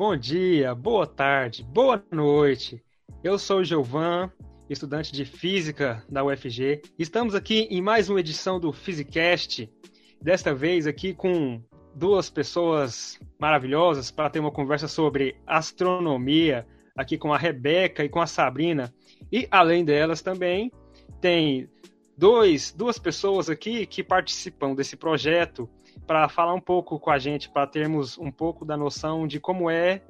Bom dia, boa tarde, boa noite. Eu sou o Giovan, estudante de Física da UFG. Estamos aqui em mais uma edição do Physicast. Desta vez aqui com duas pessoas maravilhosas para ter uma conversa sobre astronomia, aqui com a Rebeca e com a Sabrina. E além delas também tem dois, duas pessoas aqui que participam desse projeto para falar um pouco com a gente, para termos um pouco da noção de como é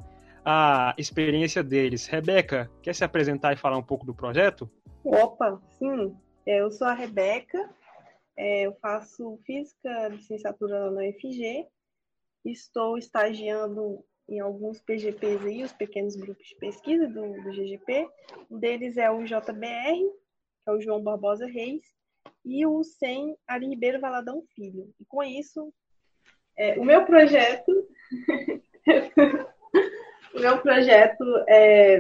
a experiência deles. Rebeca, quer se apresentar e falar um pouco do projeto? Opa, sim. É, eu sou a Rebeca, é, eu faço Física Licenciatura na UFG, estou estagiando em alguns PGPs aí, os pequenos grupos de pesquisa do, do GGP. Um deles é o JBR, que é o João Barbosa Reis, e o SEM Ari Ribeiro Valadão Filho. E com isso, é, o meu projeto. o meu projeto é,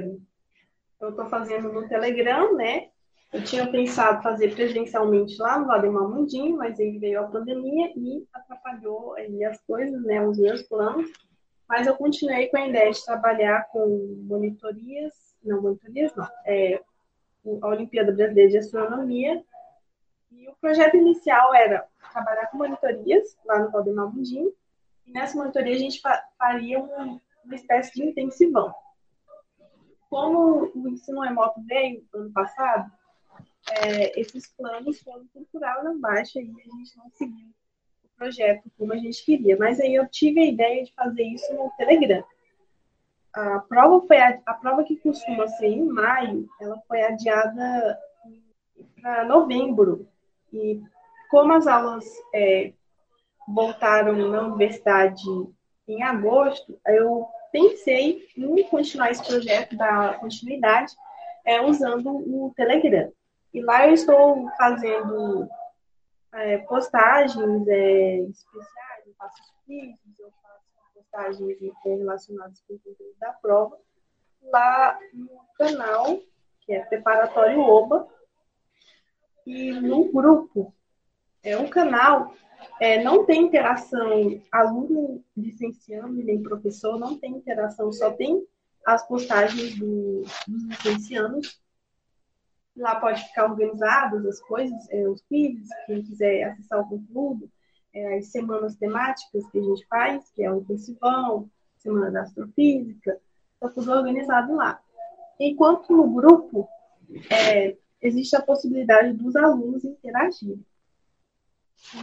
eu estou fazendo no Telegram, né? Eu tinha pensado fazer presencialmente lá no Valdemar Mundinho, mas aí veio a pandemia e atrapalhou aí as coisas, né? Os meus planos. Mas eu continuei com a ideia de trabalhar com monitorias, não monitorias, não, é, a Olimpíada Brasileira de Astronomia e o projeto inicial era trabalhar com monitorias lá no Valdemar Mundim. E nessa monitoria a gente faria um, uma espécie de intensivão. Como o ensino remoto veio ano passado, é, esses planos foram por água abaixo e a gente não seguiu o projeto como a gente queria. Mas aí eu tive a ideia de fazer isso no Telegram. A prova foi a, a prova que costuma ser em maio, ela foi adiada para novembro e como as aulas é, voltaram na universidade em agosto, eu pensei em continuar esse projeto da continuidade é, usando o Telegram. E lá eu estou fazendo é, postagens é, especiais, eu faço vídeos, eu faço postagens relacionadas com o conteúdo da prova, lá no canal, que é Preparatório OBA, e no grupo. É um canal, é, não tem interação aluno licenciando nem professor, não tem interação, só tem as postagens do, dos licencianos. Lá pode ficar organizadas as coisas, é, os vídeos, quem quiser acessar o conteúdo, é, as semanas temáticas que a gente faz, que é o intensivão, semana da astrofísica, está tudo organizado lá. Enquanto no grupo, é, existe a possibilidade dos alunos interagirem.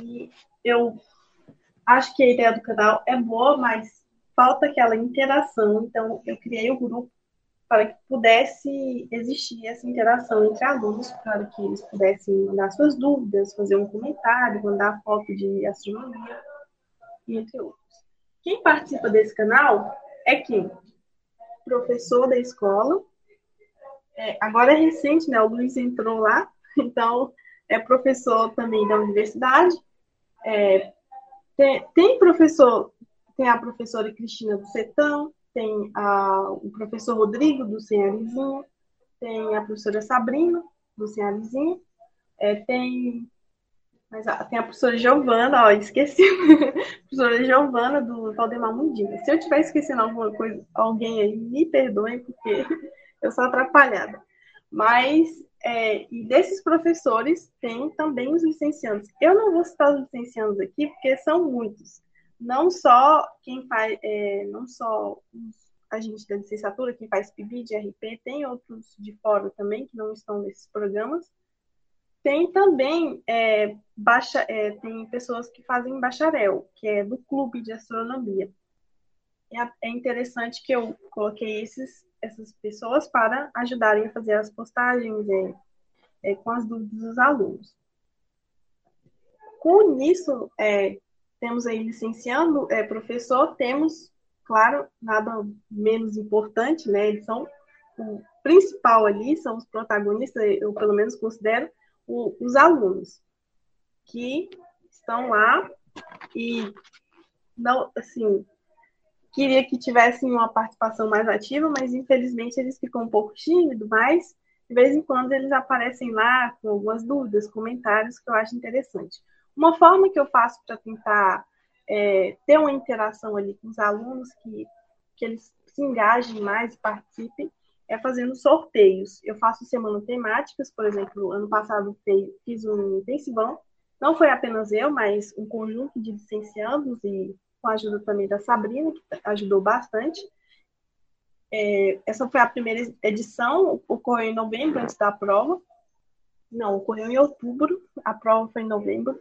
E eu acho que a ideia do canal é boa, mas falta aquela interação. Então, eu criei o grupo para que pudesse existir essa interação entre alunos, para que eles pudessem mandar suas dúvidas, fazer um comentário, mandar foto de astronomia, entre outros. Quem participa desse canal é quem? Professor da escola, é, agora é recente, né? O Luiz entrou lá, então é professor também da universidade. É, tem, tem, professor, tem a professora Cristina do Setão, tem a, o professor Rodrigo do Senhorizinho, tem a professora Sabrina do Senhorizinho, é, tem, mas, tem a professora Giovana, ó, esqueci, a professora Giovana do Valdemar Mundinho. Se eu estiver esquecendo alguma coisa, alguém aí, me perdoem, porque eu sou atrapalhada. Mas, é, e desses professores, tem também os licenciados. Eu não vou citar os licenciados aqui, porque são muitos. Não só quem faz, é, não só os agentes da licenciatura, quem faz PIBID, RP, tem outros de fora também, que não estão nesses programas. Tem também é, baixa, é, tem pessoas que fazem bacharel, que é do clube de astronomia. É, é interessante que eu coloquei esses essas pessoas para ajudarem a fazer as postagens é, é, com as dúvidas dos alunos. Com isso, é, temos aí licenciando, é, professor, temos, claro, nada menos importante, né? Eles são o principal ali, são os protagonistas, eu pelo menos considero, o, os alunos que estão lá e não, assim, queria que tivessem uma participação mais ativa, mas infelizmente eles ficam um pouco tímidos, mas de vez em quando eles aparecem lá com algumas dúvidas, comentários que eu acho interessante. Uma forma que eu faço para tentar é, ter uma interação ali com os alunos, que, que eles se engajem mais e participem é fazendo sorteios. Eu faço semana temáticas, por exemplo, ano passado fiz um intensivão. Não foi apenas eu, mas um conjunto de licenciados e com a ajuda também da Sabrina, que ajudou bastante. É, essa foi a primeira edição, ocorreu em novembro, antes da prova. Não, ocorreu em outubro, a prova foi em novembro.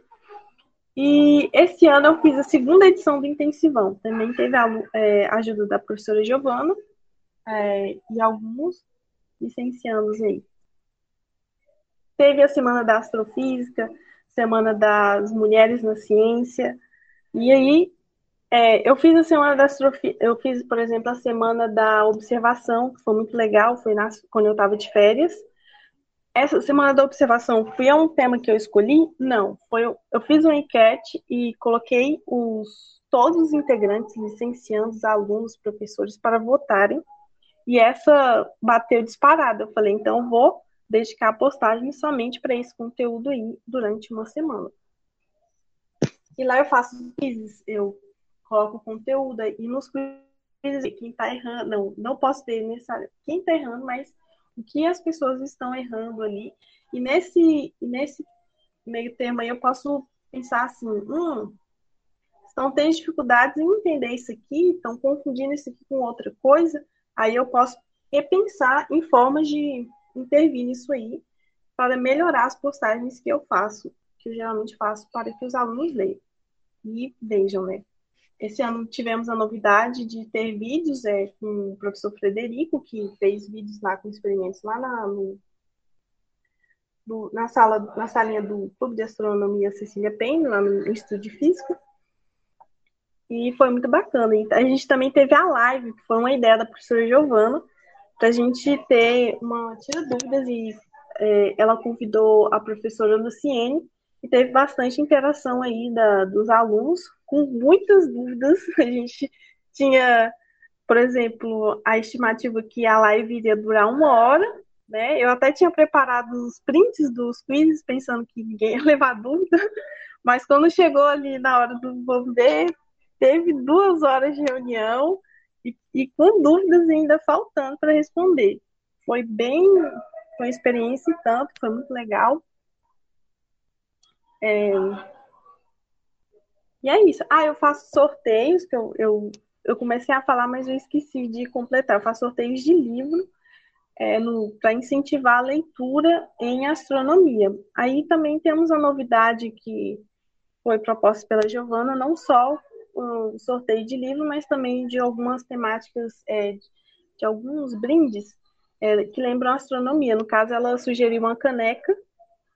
E esse ano eu fiz a segunda edição do Intensivão. Também teve a é, ajuda da professora Giovana é, e alguns licenciados aí. Teve a Semana da Astrofísica, Semana das Mulheres na Ciência, e aí é, eu fiz a Semana da Astrofísica, eu fiz, por exemplo, a Semana da Observação, que foi muito legal, foi quando eu estava de férias. Essa Semana da Observação foi um tema que eu escolhi? Não, foi eu, eu fiz uma enquete e coloquei os, todos os integrantes, licenciados, alunos, professores, para votarem e essa bateu disparada. Eu falei, então vou dedicar a postagem somente para esse conteúdo aí durante uma semana. E lá eu faço quizzes, eu coloco conteúdo e nos quizzes, quem está errando, não, não posso ter necessário quem está errando, mas o que as pessoas estão errando ali. E nesse, nesse meio termo aí eu posso pensar assim, hum, estão tendo dificuldades em entender isso aqui, estão confundindo isso aqui com outra coisa, aí eu posso repensar em formas de intervir nisso aí para melhorar as postagens que eu faço, que eu geralmente faço para que os alunos leiam e vejam, né? Esse ano tivemos a novidade de ter vídeos é, com o professor Frederico, que fez vídeos lá com experimentos lá na, no, do, na sala, na salinha do Clube de Astronomia Cecília Penn, lá no Instituto de Física. E foi muito bacana. A gente também teve a live, que foi uma ideia da professora Giovana, para a gente ter uma tira dúvidas e é, ela convidou a professora Luciene e teve bastante interação aí da, dos alunos com muitas dúvidas. A gente tinha, por exemplo, a estimativa que a live iria durar uma hora, né? Eu até tinha preparado os prints dos quizzes pensando que ninguém ia levar dúvida, mas quando chegou ali na hora do vamos ver, teve duas horas de reunião e, e com dúvidas ainda faltando para responder. Foi bem, foi uma experiência e tanto, foi muito legal. É... E é isso. Ah, eu faço sorteios, que eu, eu, eu comecei a falar, mas eu esqueci de completar. Eu faço sorteios de livro é, para incentivar a leitura em astronomia. Aí também temos a novidade que foi proposta pela Giovana, não só um sorteio de livro, mas também de algumas temáticas, é, de alguns brindes é, que lembram astronomia. No caso, ela sugeriu uma caneca,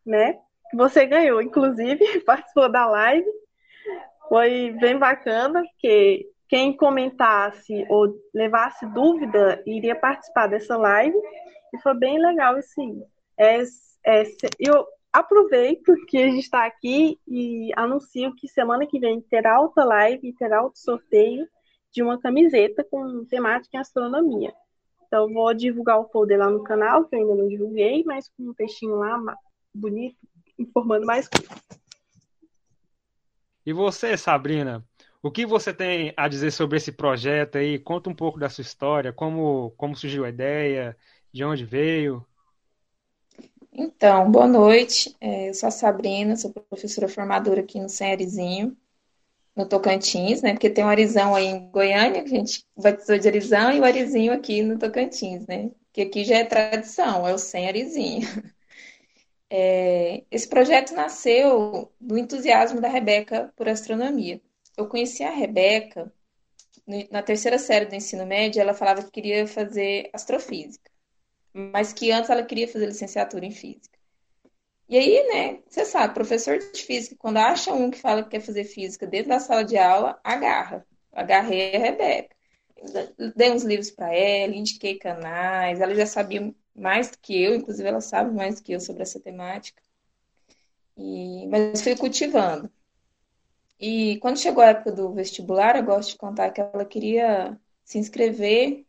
né? Que você ganhou, inclusive, participou da live. Foi bem bacana, porque quem comentasse ou levasse dúvida iria participar dessa live. E foi bem legal, assim. É, é, eu, aproveito que a gente está aqui e anuncio que semana que vem terá outra live terá outro sorteio de uma camiseta com temática em astronomia. Então, vou divulgar o folder lá no canal, que eu ainda não divulguei, mas com um textinho lá bonito, informando mais coisas. E você, Sabrina, o que você tem a dizer sobre esse projeto aí? Conta um pouco da sua história, como, como surgiu a ideia, de onde veio. Então, boa noite. É, eu sou a Sabrina, sou professora formadora aqui no Arizinho, no Tocantins, né? Porque tem o Arizão aí em Goiânia, que a gente batizou de Arizão, e o Arizinho aqui no Tocantins, né? Que aqui já é tradição, é o Sem Arizinho. É, esse projeto nasceu do entusiasmo da Rebeca por astronomia. Eu conheci a Rebeca na terceira série do ensino médio, ela falava que queria fazer astrofísica mas que antes ela queria fazer licenciatura em física. E aí, né, você sabe, professor de física, quando acha um que fala que quer fazer física dentro da sala de aula, agarra. Agarrei a Rebeca. Dei uns livros para ela, indiquei canais, ela já sabia mais do que eu, inclusive ela sabe mais do que eu sobre essa temática. E, mas fui cultivando. E quando chegou a época do vestibular, eu gosto de contar que ela queria se inscrever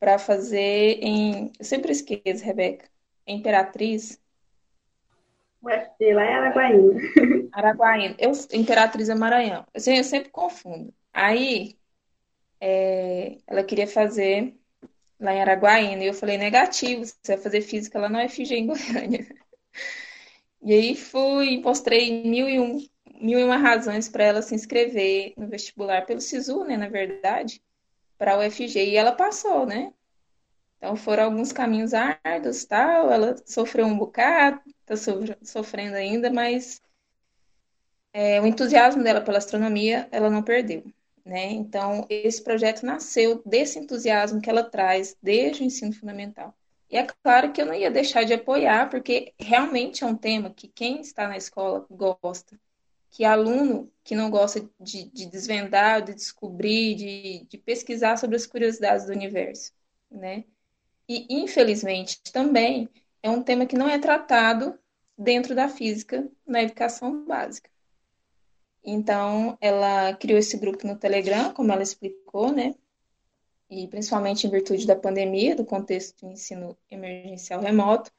para fazer em. Eu sempre esqueço, Rebeca. Imperatriz. FT lá é Araguaína. Araguaína. Eu, Imperatriz é Maranhão. Eu, eu sempre confundo. Aí, é, ela queria fazer lá em Araguaína. E eu falei, negativo, você vai fazer física lá na UFG em Goiânia. E aí fui, mostrei mil e, um, mil e uma razões para ela se inscrever no vestibular pelo SISU, né, na verdade, para a UFG. E ela passou, né? Então foram alguns caminhos árduos, tal. Ela sofreu um bocado, está sofrendo ainda, mas é, o entusiasmo dela pela astronomia ela não perdeu. Né? Então, esse projeto nasceu desse entusiasmo que ela traz desde o ensino fundamental. E é claro que eu não ia deixar de apoiar, porque realmente é um tema que quem está na escola gosta. Que aluno que não gosta de, de desvendar, de descobrir, de, de pesquisar sobre as curiosidades do universo. Né? E, infelizmente, também é um tema que não é tratado dentro da física na educação básica. Então, ela criou esse grupo no Telegram, como ela explicou, né? E principalmente em virtude da pandemia, do contexto de ensino emergencial remoto,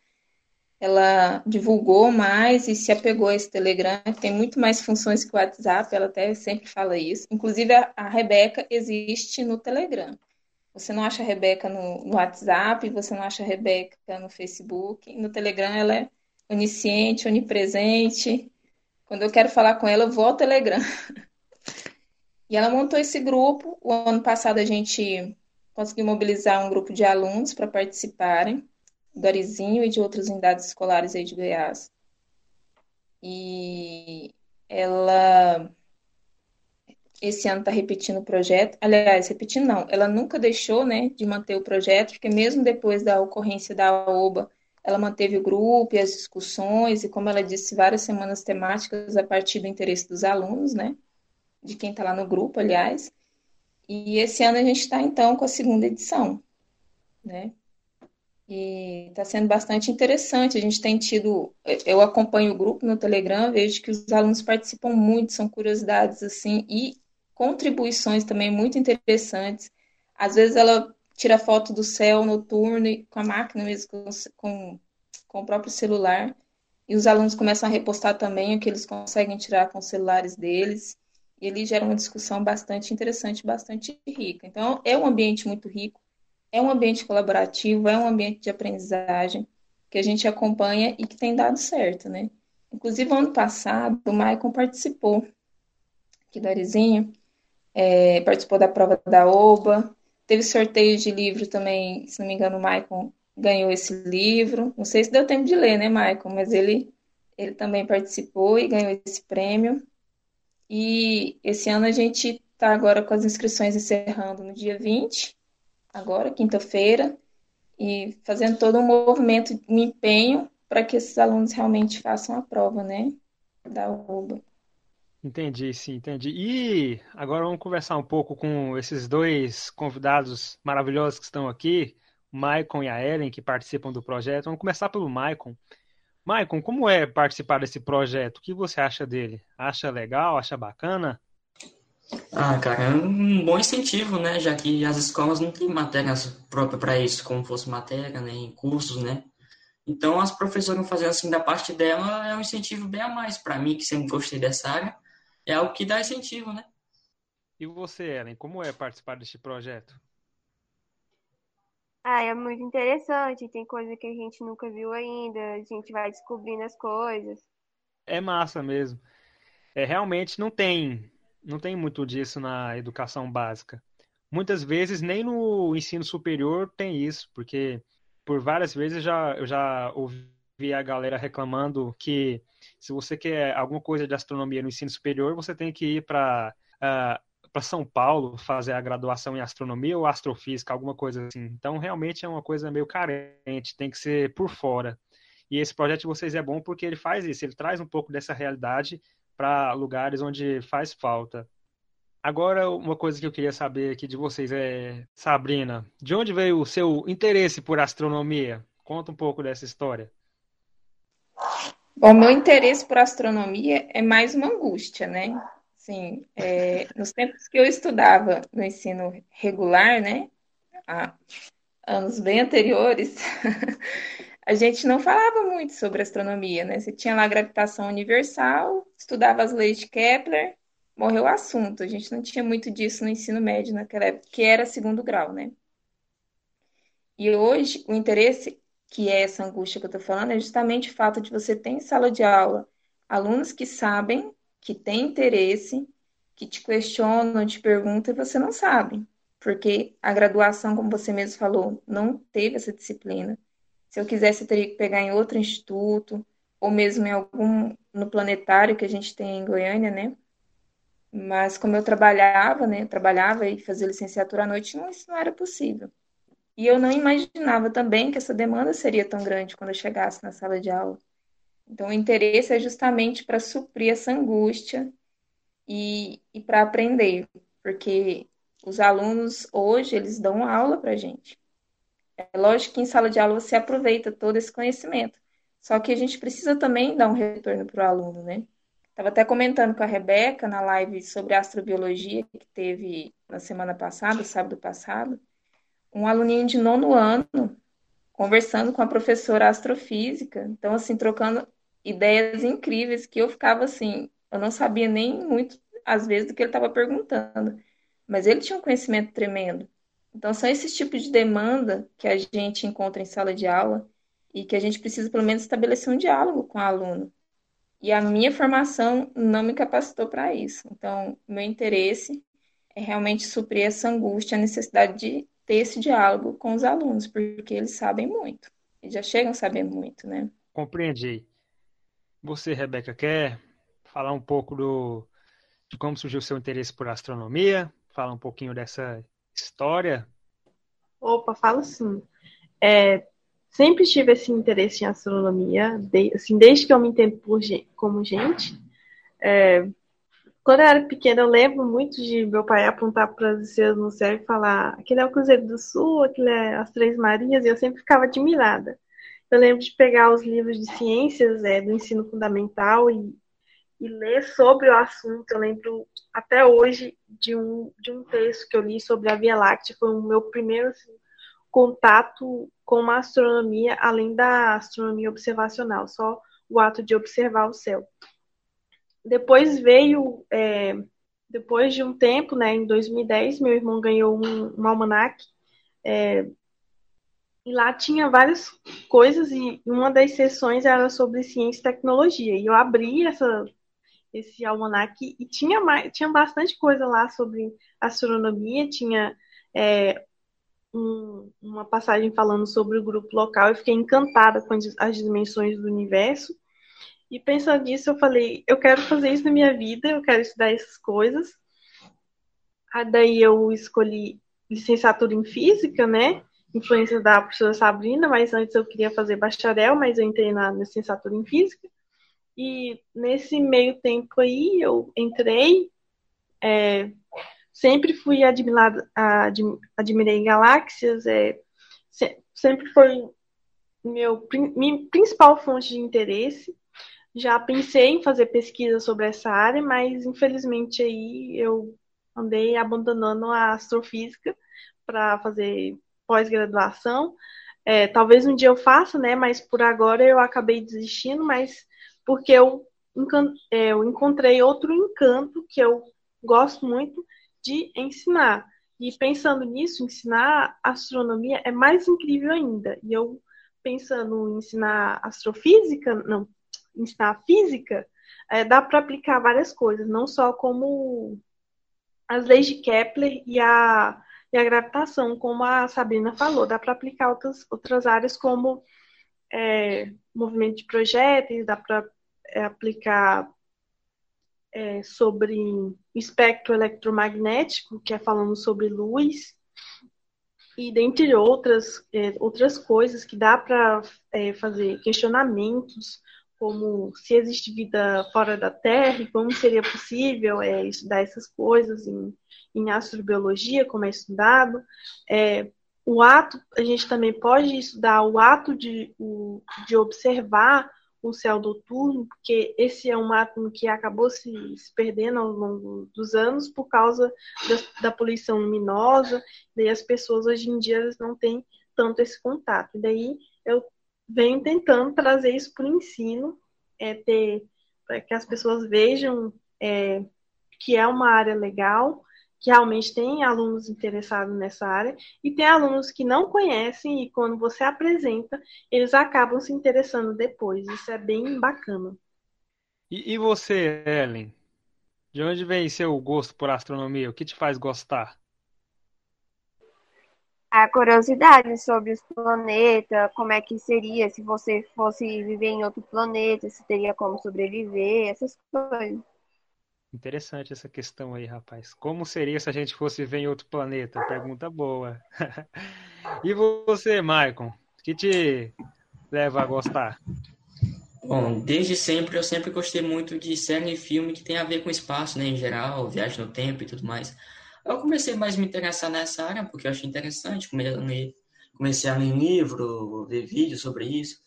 ela divulgou mais e se apegou a esse Telegram, que tem muito mais funções que o WhatsApp, ela até sempre fala isso. Inclusive, a, a Rebeca existe no Telegram. Você não acha a Rebeca no, no WhatsApp, você não acha a Rebeca no Facebook. No Telegram ela é onisciente, onipresente, quando eu quero falar com ela, eu vou ao Telegram. E ela montou esse grupo. O ano passado a gente conseguiu mobilizar um grupo de alunos para participarem, do Arizinho e de outras unidades escolares aí de Goiás. E ela esse ano está repetindo o projeto. Aliás, repetindo não, ela nunca deixou né, de manter o projeto, porque mesmo depois da ocorrência da OBA, ela manteve o grupo e as discussões, e como ela disse, várias semanas temáticas a partir do interesse dos alunos, né? De quem está lá no grupo, aliás. E esse ano a gente está, então, com a segunda edição, né? E está sendo bastante interessante. A gente tem tido. Eu acompanho o grupo no Telegram, vejo que os alunos participam muito, são curiosidades, assim, e contribuições também muito interessantes. Às vezes ela tira foto do céu noturno com a máquina mesmo, com, com, com o próprio celular. E os alunos começam a repostar também o que eles conseguem tirar com os celulares deles. E ele gera uma discussão bastante interessante, bastante rica. Então, é um ambiente muito rico, é um ambiente colaborativo, é um ambiente de aprendizagem que a gente acompanha e que tem dado certo, né? Inclusive, ano passado, o Maicon participou aqui do Arizinho, é, participou da prova da OBA, Teve sorteio de livro também, se não me engano, o Maicon ganhou esse livro. Não sei se deu tempo de ler, né, Maicon? Mas ele, ele também participou e ganhou esse prêmio. E esse ano a gente está agora com as inscrições encerrando no dia 20, agora, quinta-feira, e fazendo todo um movimento, um empenho para que esses alunos realmente façam a prova, né, da UBA. Entendi, sim, entendi. E agora vamos conversar um pouco com esses dois convidados maravilhosos que estão aqui, o Maicon e a Ellen, que participam do projeto. Vamos começar pelo Maicon. Maicon, como é participar desse projeto? O que você acha dele? Acha legal? Acha bacana? Ah, cara, é um bom incentivo, né? Já que as escolas não têm matérias próprias para isso, como fosse matéria, nem né? cursos, né? Então, as professoras fazendo assim da parte dela é um incentivo bem a mais para mim, que sempre gostei dessa área é algo que dá incentivo, né? E você, Ellen, como é participar deste projeto? Ah, é muito interessante, tem coisa que a gente nunca viu ainda, a gente vai descobrindo as coisas. É massa mesmo. É, realmente não tem, não tem muito disso na educação básica. Muitas vezes nem no ensino superior tem isso, porque por várias vezes já, eu já ouvi a galera reclamando que se você quer alguma coisa de astronomia no ensino superior, você tem que ir para uh, ah, para São Paulo fazer a graduação em astronomia ou astrofísica, alguma coisa assim. Então, realmente é uma coisa meio carente, tem que ser por fora. E esse projeto de vocês é bom porque ele faz isso, ele traz um pouco dessa realidade para lugares onde faz falta. Agora, uma coisa que eu queria saber aqui de vocês é, Sabrina, de onde veio o seu interesse por astronomia? Conta um pouco dessa história. Bom, meu interesse por astronomia é mais uma angústia, né? Sim, é, nos tempos que eu estudava no ensino regular, né? Há anos bem anteriores, a gente não falava muito sobre astronomia, né? Você tinha lá a gravitação universal, estudava as leis de Kepler morreu o assunto. A gente não tinha muito disso no ensino médio naquela época, que era segundo grau, né? E hoje, o interesse, que é essa angústia que eu estou falando, é justamente o fato de você ter em sala de aula alunos que sabem, que têm interesse, que te questionam, te perguntam e você não sabe. Porque a graduação, como você mesmo falou, não teve essa disciplina. Se eu quisesse, eu teria que pegar em outro instituto, ou mesmo em algum no planetário que a gente tem em Goiânia, né? Mas como eu trabalhava, né? Eu trabalhava e fazia licenciatura à noite, não, isso não era possível. E eu não imaginava também que essa demanda seria tão grande quando eu chegasse na sala de aula. Então, o interesse é justamente para suprir essa angústia e, e para aprender, porque os alunos hoje eles dão aula para a gente. É lógico que em sala de aula você aproveita todo esse conhecimento, só que a gente precisa também dar um retorno para o aluno, né? Estava até comentando com a Rebeca na live sobre astrobiologia que teve na semana passada, sábado passado, um aluninho de nono ano conversando com a professora astrofísica, então assim trocando ideias incríveis que eu ficava assim, eu não sabia nem muito às vezes do que ele estava perguntando, mas ele tinha um conhecimento tremendo. Então são esses tipos de demanda que a gente encontra em sala de aula e que a gente precisa, pelo menos, estabelecer um diálogo com o aluno. E a minha formação não me capacitou para isso. Então, meu interesse é realmente suprir essa angústia, a necessidade de ter esse diálogo com os alunos, porque eles sabem muito. Eles já chegam a saber muito, né? Compreendi. Você, Rebeca, quer falar um pouco do, de como surgiu o seu interesse por astronomia? Falar um pouquinho dessa história? Opa, falo sim. É, sempre tive esse interesse em astronomia, de, assim, desde que eu me entendo por, como gente. É, quando eu era pequena, eu lembro muito de meu pai apontar para as estrelas no céu e falar: aquele é o Cruzeiro do Sul, aquele é as Três Marias, e eu sempre ficava admirada. Eu lembro de pegar os livros de ciências é, do ensino fundamental e, e ler sobre o assunto. Eu lembro até hoje de um, de um texto que eu li sobre a Via Láctea, foi o meu primeiro assim, contato com uma astronomia além da astronomia observacional, só o ato de observar o céu. Depois veio, é, depois de um tempo, né, em 2010, meu irmão ganhou um, um almanac, é, e lá tinha várias coisas, e uma das sessões era sobre ciência e tecnologia, e eu abri essa, esse almanac e tinha, tinha bastante coisa lá sobre astronomia, tinha é, um, uma passagem falando sobre o grupo local. Eu fiquei encantada com as dimensões do universo. E pensando nisso, eu falei: eu quero fazer isso na minha vida, eu quero estudar essas coisas. Aí daí eu escolhi licenciatura em física, né? Influência da professora Sabrina, mas antes eu queria fazer bacharel, mas eu entrei na licenciatura em física. E nesse meio tempo aí eu entrei, é, sempre fui admirada, admirei galáxias, é, sempre foi meu minha principal fonte de interesse. Já pensei em fazer pesquisa sobre essa área, mas infelizmente aí eu andei abandonando a astrofísica para fazer pós-graduação. É, talvez um dia eu faça, né? Mas por agora eu acabei desistindo, mas porque eu, é, eu encontrei outro encanto que eu gosto muito, de ensinar. E pensando nisso, ensinar astronomia é mais incrível ainda. E eu pensando em ensinar astrofísica, não, ensinar física, é, dá para aplicar várias coisas, não só como as leis de Kepler e a, e a gravitação, como a Sabrina falou, dá para aplicar outras, outras áreas como é, movimento de projéteis, dá para é, aplicar é, sobre espectro eletromagnético, que é falando sobre luz, e dentre outras, é, outras coisas que dá para é, fazer questionamentos, como se existe vida fora da Terra e como seria possível é, estudar essas coisas em, em astrobiologia, como é estudado. É, o ato, a gente também pode estudar o ato de, o, de observar o céu noturno, porque esse é um átomo que acabou se, se perdendo ao longo dos anos por causa da, da, poluição luminosa, daí as pessoas hoje em dia não têm tanto esse contato. E daí eu venho tentando trazer isso para o ensino, é, ter para que as pessoas vejam é, que é uma área legal, que realmente tem alunos interessados nessa área, e tem alunos que não conhecem, e quando você apresenta, eles acabam se interessando depois. Isso é bem bacana. E, e você, Ellen? De onde vem seu gosto por astronomia? O que te faz gostar? A curiosidade sobre os planetas, como é que seria se você fosse viver em outro planeta, se teria como sobreviver, essas coisas. Interessante essa questão aí, rapaz. Como seria se a gente fosse ver em outro planeta? Pergunta boa. e você, Maicon? O que te leva a gostar? Bom, desde sempre eu sempre gostei muito de série e filme que tem a ver com espaço, né, em geral, viagem no tempo e tudo mais. Eu comecei mais a me interessar nessa área porque eu achei interessante, comecei a ler livro, ver vídeos sobre isso.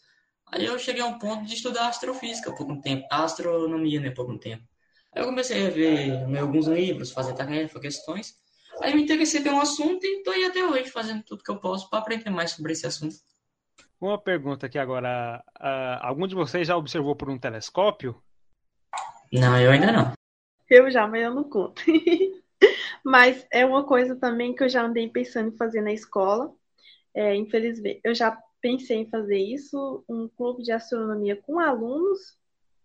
Aí eu cheguei a um ponto de estudar astrofísica por um tempo, astronomia, né, por um tempo. Aí eu comecei a ver ler alguns livros, fazer tarefas, questões. Aí eu me interessei pelo assunto e estou aí até hoje fazendo tudo que eu posso para aprender mais sobre esse assunto. Uma pergunta aqui agora. Uh, algum de vocês já observou por um telescópio? Não, eu ainda não. Eu já, mas eu não conto. mas é uma coisa também que eu já andei pensando em fazer na escola. É, infelizmente, eu já pensei em fazer isso, um clube de astronomia com alunos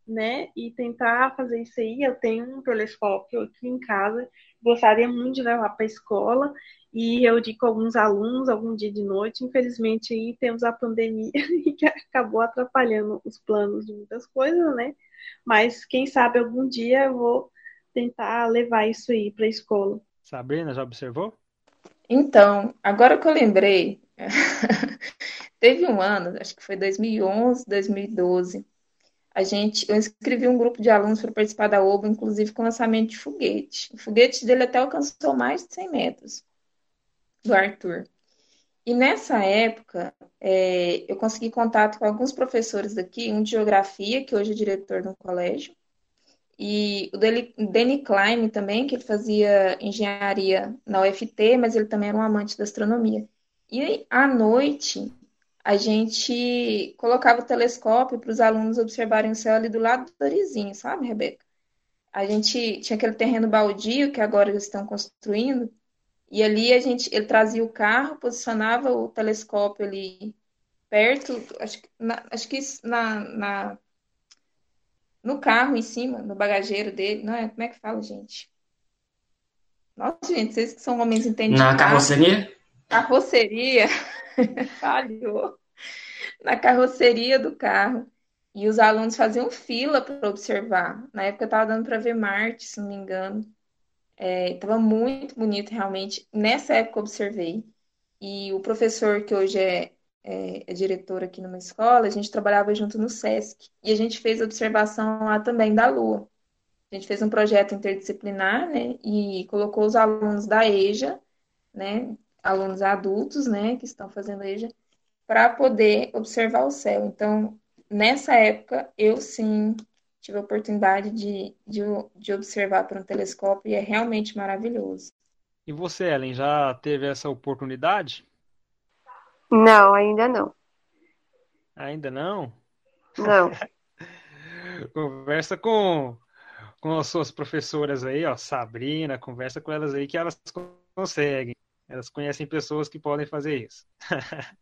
né? E tentar fazer isso aí. Eu tenho um telescópio aqui em casa, gostaria muito de levar para a escola e eu digo alguns alunos algum dia de noite. Infelizmente, aí temos a pandemia que acabou atrapalhando os planos de muitas coisas, né? Mas quem sabe algum dia eu vou tentar levar isso aí para a escola. Sabrina, já observou? Então, agora que eu lembrei, teve um ano, acho que foi 2011, 2012, a gente, eu inscrevi um grupo de alunos para participar da OBA, inclusive com lançamento de foguete. O foguete dele até alcançou mais de 100 metros, do Arthur. E nessa época, é, eu consegui contato com alguns professores daqui, um de geografia, que hoje é diretor no colégio, e o Danny Klein também, que ele fazia engenharia na UFT, mas ele também era um amante da astronomia. E à noite, a gente colocava o telescópio para os alunos observarem o céu ali do lado do Dorizinho, sabe, Rebeca? A gente tinha aquele terreno baldio que agora eles estão construindo, e ali a gente, ele trazia o carro, posicionava o telescópio ali perto, acho, na, acho que na, na, no carro em cima, no bagageiro dele, não é? Como é que fala, gente? Nossa, gente, vocês que são homens entendem. Na carroceria? Carroceria. falhou na carroceria do carro. E os alunos faziam fila para observar. Na época estava dando para ver Marte, se não me engano. Estava é, muito bonito, realmente. Nessa época eu observei. E o professor, que hoje é, é, é, diretor aqui numa escola, a gente trabalhava junto no SESC. E a gente fez observação lá também da Lua. A gente fez um projeto interdisciplinar, né? E colocou os alunos da EJA, né? alunos adultos, né, que estão fazendo EJA, para poder observar o céu. Então, nessa época, eu sim tive a oportunidade de, de, de observar por um telescópio e é realmente maravilhoso. E você, Ellen, já teve essa oportunidade? Não, ainda não. Ainda não? Não. conversa com, com as suas professoras aí, ó, Sabrina, conversa com elas aí que elas conseguem. Elas conhecem pessoas que podem fazer isso.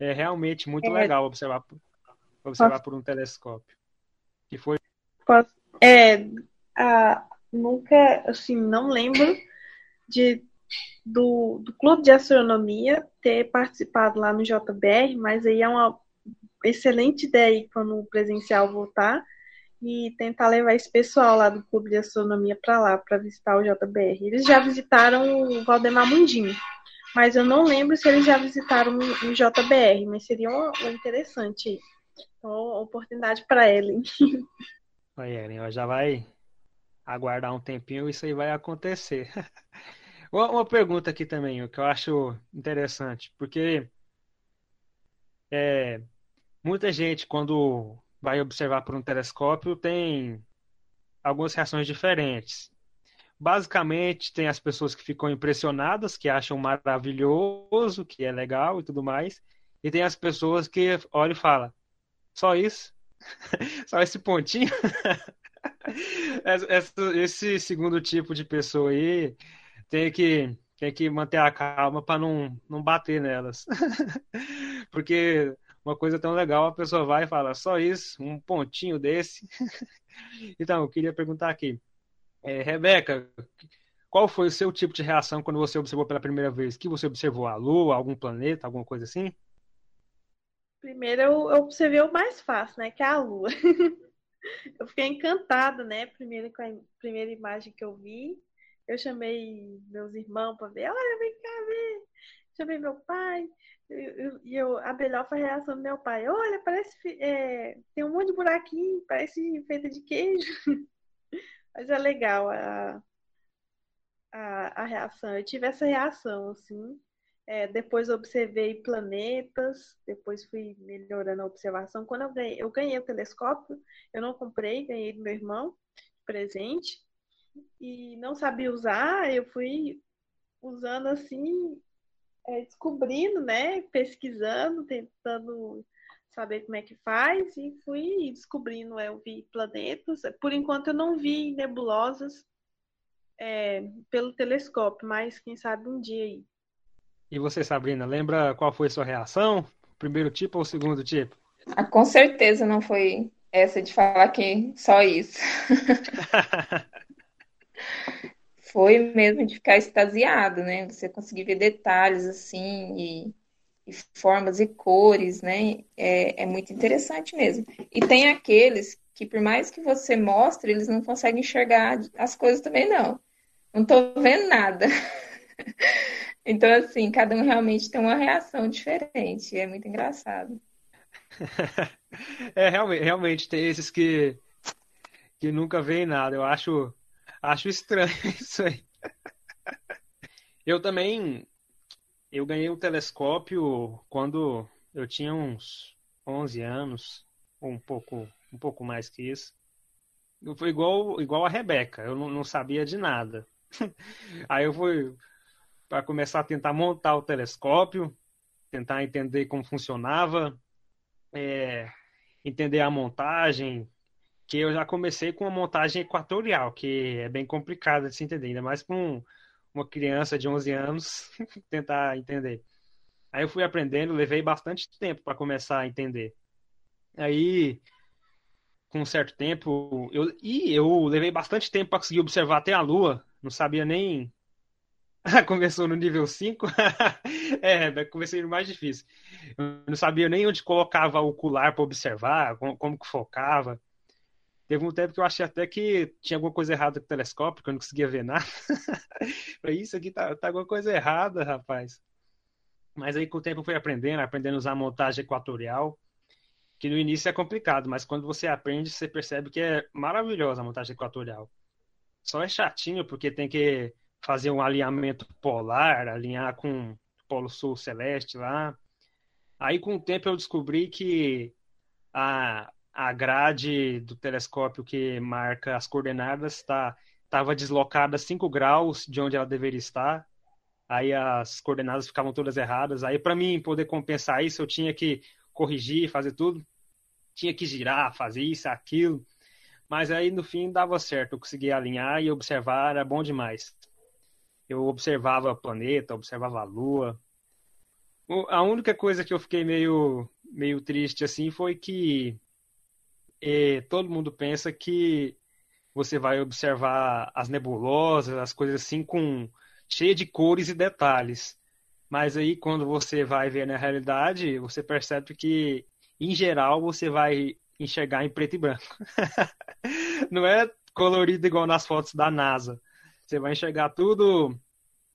é realmente muito é. legal observar, observar Posso... por um telescópio. Que foi. Posso... É, a, nunca, assim, não lembro de do, do clube de astronomia ter participado lá no JBR, mas aí é uma excelente ideia quando o presencial voltar e tentar levar esse pessoal lá do Clube de Astronomia para lá, para visitar o JBR. Eles já visitaram o Valdemar Mundinho, mas eu não lembro se eles já visitaram o JBR, mas seria interessante. Então, oportunidade para Ellen. Oi, Ellen, já vai aguardar um tempinho, isso aí vai acontecer. Uma pergunta aqui também, o que eu acho interessante, porque é, muita gente, quando vai observar por um telescópio tem algumas reações diferentes. Basicamente, tem as pessoas que ficam impressionadas, que acham maravilhoso, que é legal e tudo mais, e tem as pessoas que olham e falam: só isso? só esse pontinho? esse segundo tipo de pessoa aí tem que, tem que manter a calma para não, não bater nelas. Porque uma coisa tão legal, a pessoa vai e fala só isso, um pontinho desse. Então, eu queria perguntar aqui, é, Rebeca, qual foi o seu tipo de reação quando você observou pela primeira vez? Que você observou a Lua, algum planeta, alguma coisa assim? Primeiro eu observei o mais fácil, né? Que é a Lua. eu fiquei encantada, né? Primeiro com a primeira imagem que eu vi. Eu chamei meus irmãos para ver. Olha, vem cá ver. Chamei meu pai. E eu, a melhor foi a reação do meu pai. Olha, parece. É, tem um monte de buraquinho, parece feita de queijo. Mas é legal a, a, a reação. Eu tive essa reação, assim. É, depois observei planetas, depois fui melhorando a observação. Quando eu ganhei, eu ganhei o telescópio, eu não comprei, ganhei do meu irmão, presente, e não sabia usar, eu fui usando assim, é, descobrindo, né, pesquisando, tentando saber como é que faz, e fui descobrindo, eu vi planetas. Por enquanto eu não vi nebulosas é, pelo telescópio, mas quem sabe um dia aí. E você, Sabrina, lembra qual foi a sua reação? Primeiro tipo ou segundo tipo? Ah, com certeza não foi essa de falar que só isso. foi mesmo de ficar extasiado, né? Você conseguir ver detalhes assim e, e formas e cores, né? É, é, muito interessante mesmo. E tem aqueles que, por mais que você mostre, eles não conseguem enxergar as coisas também, não. Não tô vendo nada. Então, assim, cada um realmente tem uma reação diferente. É muito engraçado. é, realmente, realmente tem esses que, que nunca veem nada. Eu acho, acho estranho isso aí. Eu também, eu ganhei um telescópio quando eu tinha uns 11 anos, ou um pouco, um pouco mais que isso. Foi igual, igual a Rebeca, eu não, não sabia de nada. Aí eu fui, para começar a tentar montar o telescópio, tentar entender como funcionava, é, entender a montagem, que eu já comecei com uma montagem equatorial, que é bem complicada de se entender, ainda mais com uma criança de 11 anos tentar entender. Aí eu fui aprendendo, levei bastante tempo para começar a entender. Aí, com um certo tempo, eu, e eu levei bastante tempo para conseguir observar até a Lua, não sabia nem Começou no nível 5? é, comecei no mais difícil. Eu não sabia nem onde colocava o ocular para observar, como, como, que focava. Teve um tempo que eu achei até que tinha alguma coisa errada com o telescópio, que eu não conseguia ver nada. Falei, isso aqui tá, tá alguma coisa errada, rapaz. Mas aí com o tempo eu fui aprendendo, aprendendo a usar a montagem equatorial, que no início é complicado, mas quando você aprende, você percebe que é maravilhosa a montagem equatorial. Só é chatinho porque tem que fazer um alinhamento polar, alinhar com o Polo Sul Celeste lá. Aí, com o tempo, eu descobri que a, a grade do telescópio que marca as coordenadas estava tá, deslocada 5 graus de onde ela deveria estar. Aí as coordenadas ficavam todas erradas. Aí, para mim poder compensar isso, eu tinha que corrigir, fazer tudo. Tinha que girar, fazer isso, aquilo. Mas aí, no fim, dava certo. Eu conseguia alinhar e observar, era bom demais eu observava o planeta, observava a lua. A única coisa que eu fiquei meio, meio triste assim foi que é, todo mundo pensa que você vai observar as nebulosas, as coisas assim com cheia de cores e detalhes. Mas aí quando você vai ver na realidade, você percebe que em geral você vai enxergar em preto e branco. Não é colorido igual nas fotos da NASA. Você vai enxergar tudo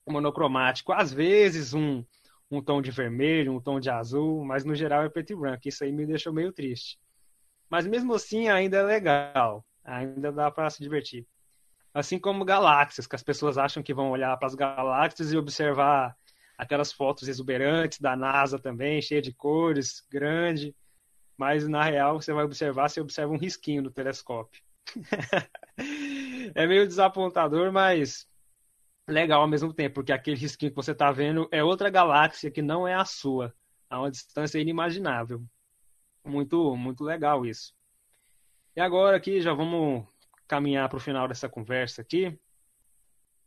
monocromático. Às vezes um, um tom de vermelho, um tom de azul, mas no geral é preto e branco. Isso aí me deixou meio triste. Mas mesmo assim ainda é legal. Ainda dá para se divertir. Assim como galáxias, que as pessoas acham que vão olhar para as galáxias e observar aquelas fotos exuberantes da NASA também, cheia de cores, grande. Mas na real, você vai observar, você observa um risquinho no telescópio. é meio desapontador, mas legal ao mesmo tempo, porque aquele risquinho que você está vendo é outra galáxia que não é a sua, a uma distância inimaginável. Muito, muito legal isso. E agora aqui já vamos caminhar para o final dessa conversa aqui.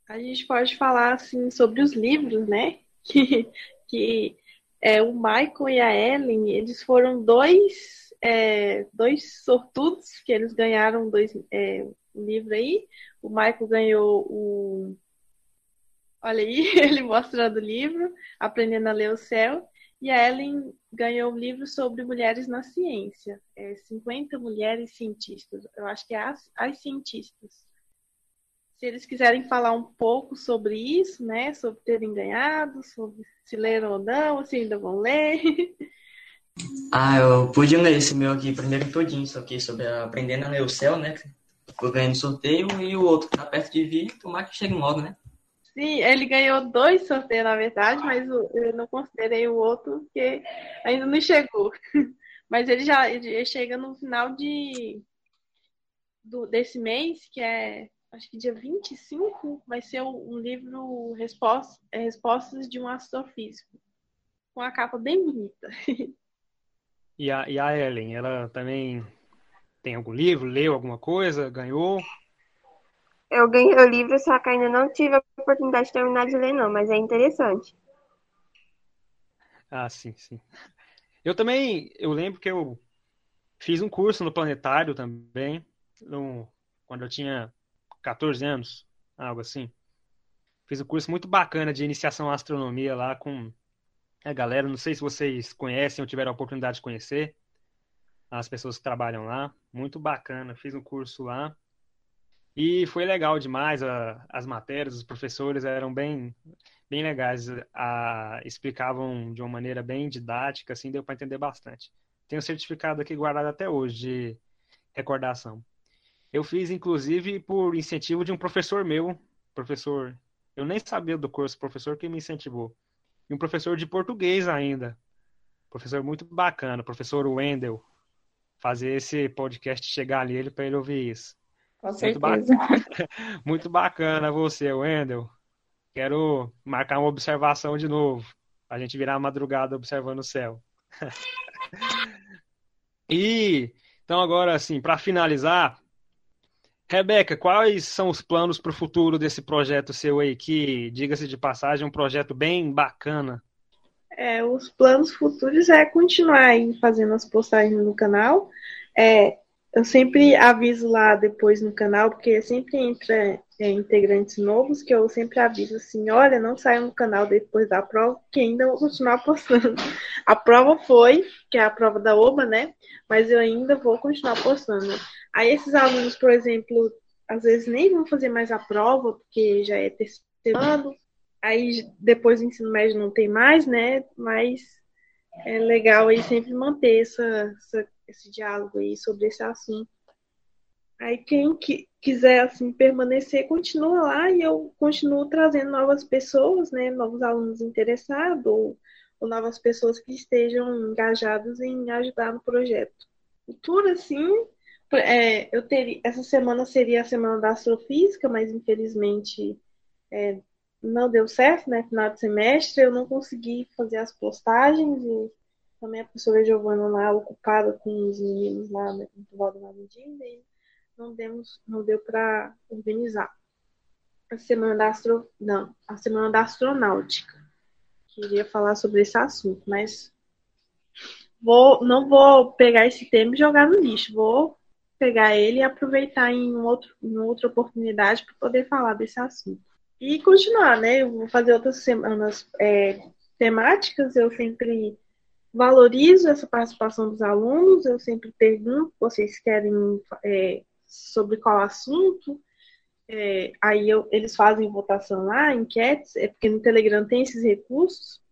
A gente pode falar assim sobre os livros, né? Que, que é, o Michael e a Ellen, eles foram dois, é, dois sortudos que eles ganharam dois é, um livro aí. O Michael ganhou o Olha aí, ele mostrando o livro, Aprendendo a Ler o Céu. E a Ellen ganhou um livro sobre mulheres na ciência. É 50 mulheres cientistas. Eu acho que é as, as cientistas. Se eles quiserem falar um pouco sobre isso, né? Sobre terem ganhado, sobre se leram ou não, se ainda vão ler. Ah, eu pude ler esse meu aqui primeiro todinho, isso aqui, sobre aprendendo a ler o céu, né? Ganhei no sorteio e o outro que tá perto de vir, tomar que chegue logo, né? Sim, ele ganhou dois sorteios, na verdade, mas eu não considerei o outro, porque ainda não chegou. Mas ele já ele chega no final de, do, desse mês, que é, acho que dia 25, vai ser um livro Respostas, é, Respostas de um Astrofísico, com a capa bem bonita. E a, e a Ellen, ela também tem algum livro, leu alguma coisa, ganhou? Eu ganhei o livro, só que ainda não tive a oportunidade de terminar de ler, não, mas é interessante. Ah, sim, sim. Eu também, eu lembro que eu fiz um curso no planetário também, no, quando eu tinha 14 anos, algo assim. Fiz um curso muito bacana de iniciação à astronomia lá com a galera. Não sei se vocês conhecem ou tiveram a oportunidade de conhecer as pessoas que trabalham lá. Muito bacana. Fiz um curso lá. E foi legal demais, a, as matérias, os professores eram bem, bem legais, a, explicavam de uma maneira bem didática, assim, deu para entender bastante. Tenho certificado aqui guardado até hoje de recordação. Eu fiz, inclusive, por incentivo de um professor meu, professor, eu nem sabia do curso, professor que me incentivou. E um professor de português ainda, professor muito bacana, professor Wendel, fazer esse podcast chegar ali para ele ouvir isso. Com certeza. Muito bacana, muito bacana você, Wendel. Quero marcar uma observação de novo. A gente virar a madrugada observando o céu. e então agora assim, para finalizar, Rebeca, quais são os planos para o futuro desse projeto seu aí, que, diga-se de passagem, é um projeto bem bacana? É, os planos futuros é continuar aí fazendo as postagens no canal, é, eu sempre aviso lá depois no canal, porque sempre entra é, integrantes novos, que eu sempre aviso assim, olha, não saiam no canal depois da prova, que ainda vou continuar postando. A prova foi, que é a prova da OBA, né? Mas eu ainda vou continuar postando. Aí esses alunos, por exemplo, às vezes nem vão fazer mais a prova, porque já é terceiro ano. Aí depois do ensino médio não tem mais, né? Mas é legal aí sempre manter essa, essa esse diálogo aí sobre esse assunto. Aí quem que, quiser assim permanecer, continua lá e eu continuo trazendo novas pessoas, né, novos alunos interessados ou, ou novas pessoas que estejam engajadas em ajudar no projeto. Futuro, assim, é, eu teria, essa semana seria a semana da astrofísica, mas infelizmente é, não deu certo, né? Final de semestre, eu não consegui fazer as postagens e também a professora Giovana lá ocupada com os meninos lá no Valdo Medina e não, demos, não deu para organizar. A semana da astro, não, a semana da astronáutica. Queria falar sobre esse assunto, mas vou, não vou pegar esse tema e jogar no lixo. Vou pegar ele e aproveitar em, um outro, em outra oportunidade para poder falar desse assunto. E continuar, né? Eu vou fazer outras semanas é, temáticas. Eu sempre valorizo essa participação dos alunos, eu sempre pergunto, vocês querem é, sobre qual assunto, é, aí eu, eles fazem votação lá, enquetes, é porque no Telegram tem esses recursos,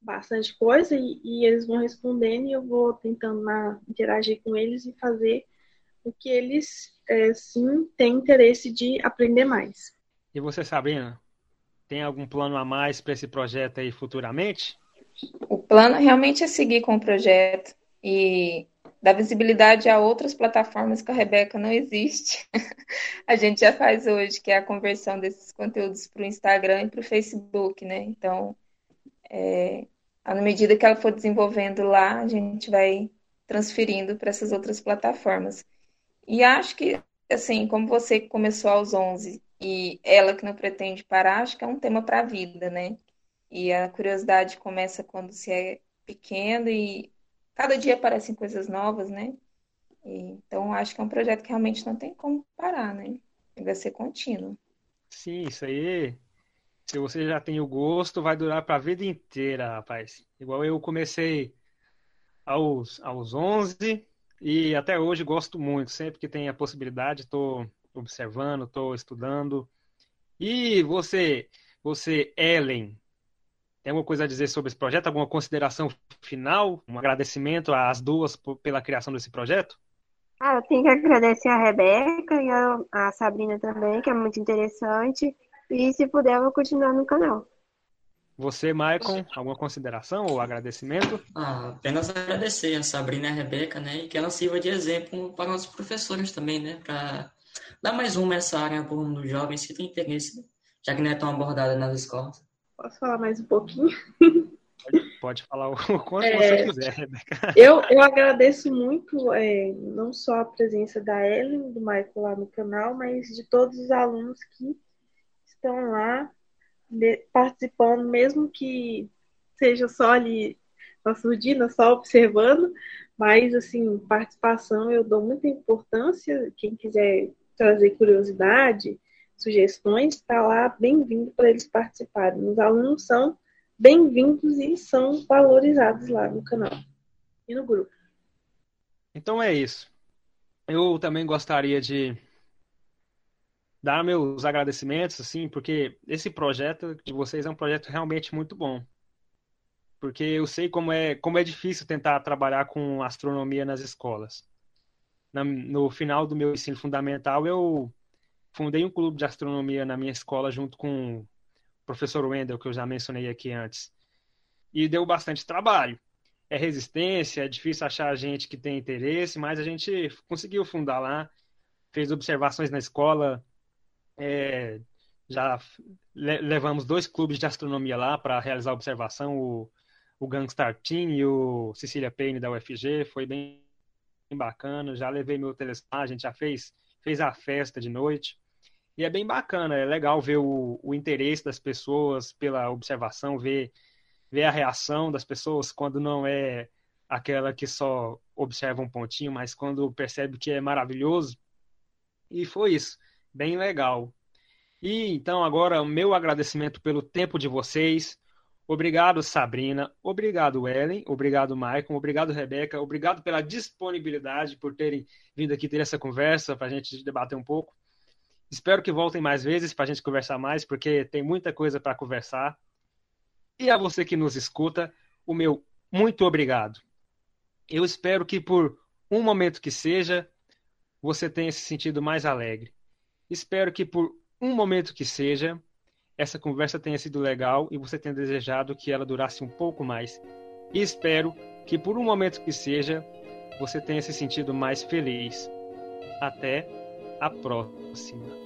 bastante coisa, e, e eles vão respondendo e eu vou tentando na, interagir com eles e fazer o que eles, é, sim, têm interesse de aprender mais. E você, Sabrina, tem algum plano a mais para esse projeto aí futuramente? O plano realmente é seguir com o projeto e dar visibilidade a outras plataformas que a Rebeca não existe. a gente já faz hoje, que é a conversão desses conteúdos para o Instagram e para o Facebook, né? Então, é, à medida que ela for desenvolvendo lá, a gente vai transferindo para essas outras plataformas. E acho que assim, como você começou aos 11 e ela que não pretende parar, acho que é um tema para a vida, né? E a curiosidade começa quando se é pequeno e cada dia aparecem coisas novas, né? E, então, acho que é um projeto que realmente não tem como parar, né? Vai ser contínuo. Sim, isso aí. Se você já tem o gosto, vai durar para a vida inteira, rapaz. Igual eu comecei aos, aos 11 e até hoje gosto muito. Sempre que tem a possibilidade, estou observando, estou estudando. E você, você, Ellen, tem alguma coisa a dizer sobre esse projeto? Alguma consideração final? Um agradecimento às duas pela criação desse projeto? Ah, eu tenho que agradecer a Rebeca e a, Sabrina também, que é muito interessante. E se puder, eu vou continuar no canal. Você, Maicon, alguma consideração ou agradecimento? Ah, apenas agradecer a Sabrina e a Rebeca, né? E que ela sirva de exemplo para os professores também, né? Para dar mais uma essa área para os jovens que têm interesse, já que não é tão abordada nas escolas. Posso falar mais um pouquinho? Pode falar o quanto é, você quiser, Rebeca. Eu, eu agradeço muito, é, não só a presença da Ellen, do Michael lá no canal, mas de todos os alunos que estão lá de, participando, mesmo que seja só ali na surdina, só observando, mas assim, participação eu dou muita importância. Quem quiser trazer curiosidade, sugestões, está lá bem-vindo para eles participarem. Os alunos são bem-vindos e são valorizados lá no canal e no grupo. Então é isso. Eu também gostaria de dar meus agradecimentos, assim, porque esse projeto de vocês é um projeto realmente muito bom. Porque eu sei como é, como é difícil tentar trabalhar com astronomia nas escolas. Na, no final do meu ensino fundamental, eu fundei um clube de astronomia na minha escola junto com o professor Wendel, que eu já mencionei aqui antes. E deu bastante trabalho. É resistência, é difícil achar gente que tem interesse, mas a gente conseguiu fundar lá, fez observações na escola, é, já le levamos dois clubes de astronomia lá para realizar observação, o, o Gangstar Team e o Cecília Payne da UFG, foi bem, bem bacana. Já levei meu telescópio, a gente já fez, fez a festa de noite. E é bem bacana, é legal ver o, o interesse das pessoas pela observação, ver, ver a reação das pessoas quando não é aquela que só observa um pontinho, mas quando percebe que é maravilhoso. E foi isso, bem legal. E então agora o meu agradecimento pelo tempo de vocês. Obrigado, Sabrina. Obrigado, Ellen. Obrigado, Maicon. Obrigado, Rebeca. Obrigado pela disponibilidade, por terem vindo aqui ter essa conversa para a gente debater um pouco. Espero que voltem mais vezes para a gente conversar mais, porque tem muita coisa para conversar. E a você que nos escuta, o meu muito obrigado. Eu espero que por um momento que seja, você tenha se sentido mais alegre. Espero que por um momento que seja, essa conversa tenha sido legal e você tenha desejado que ela durasse um pouco mais. E espero que por um momento que seja, você tenha se sentido mais feliz. Até a próxima.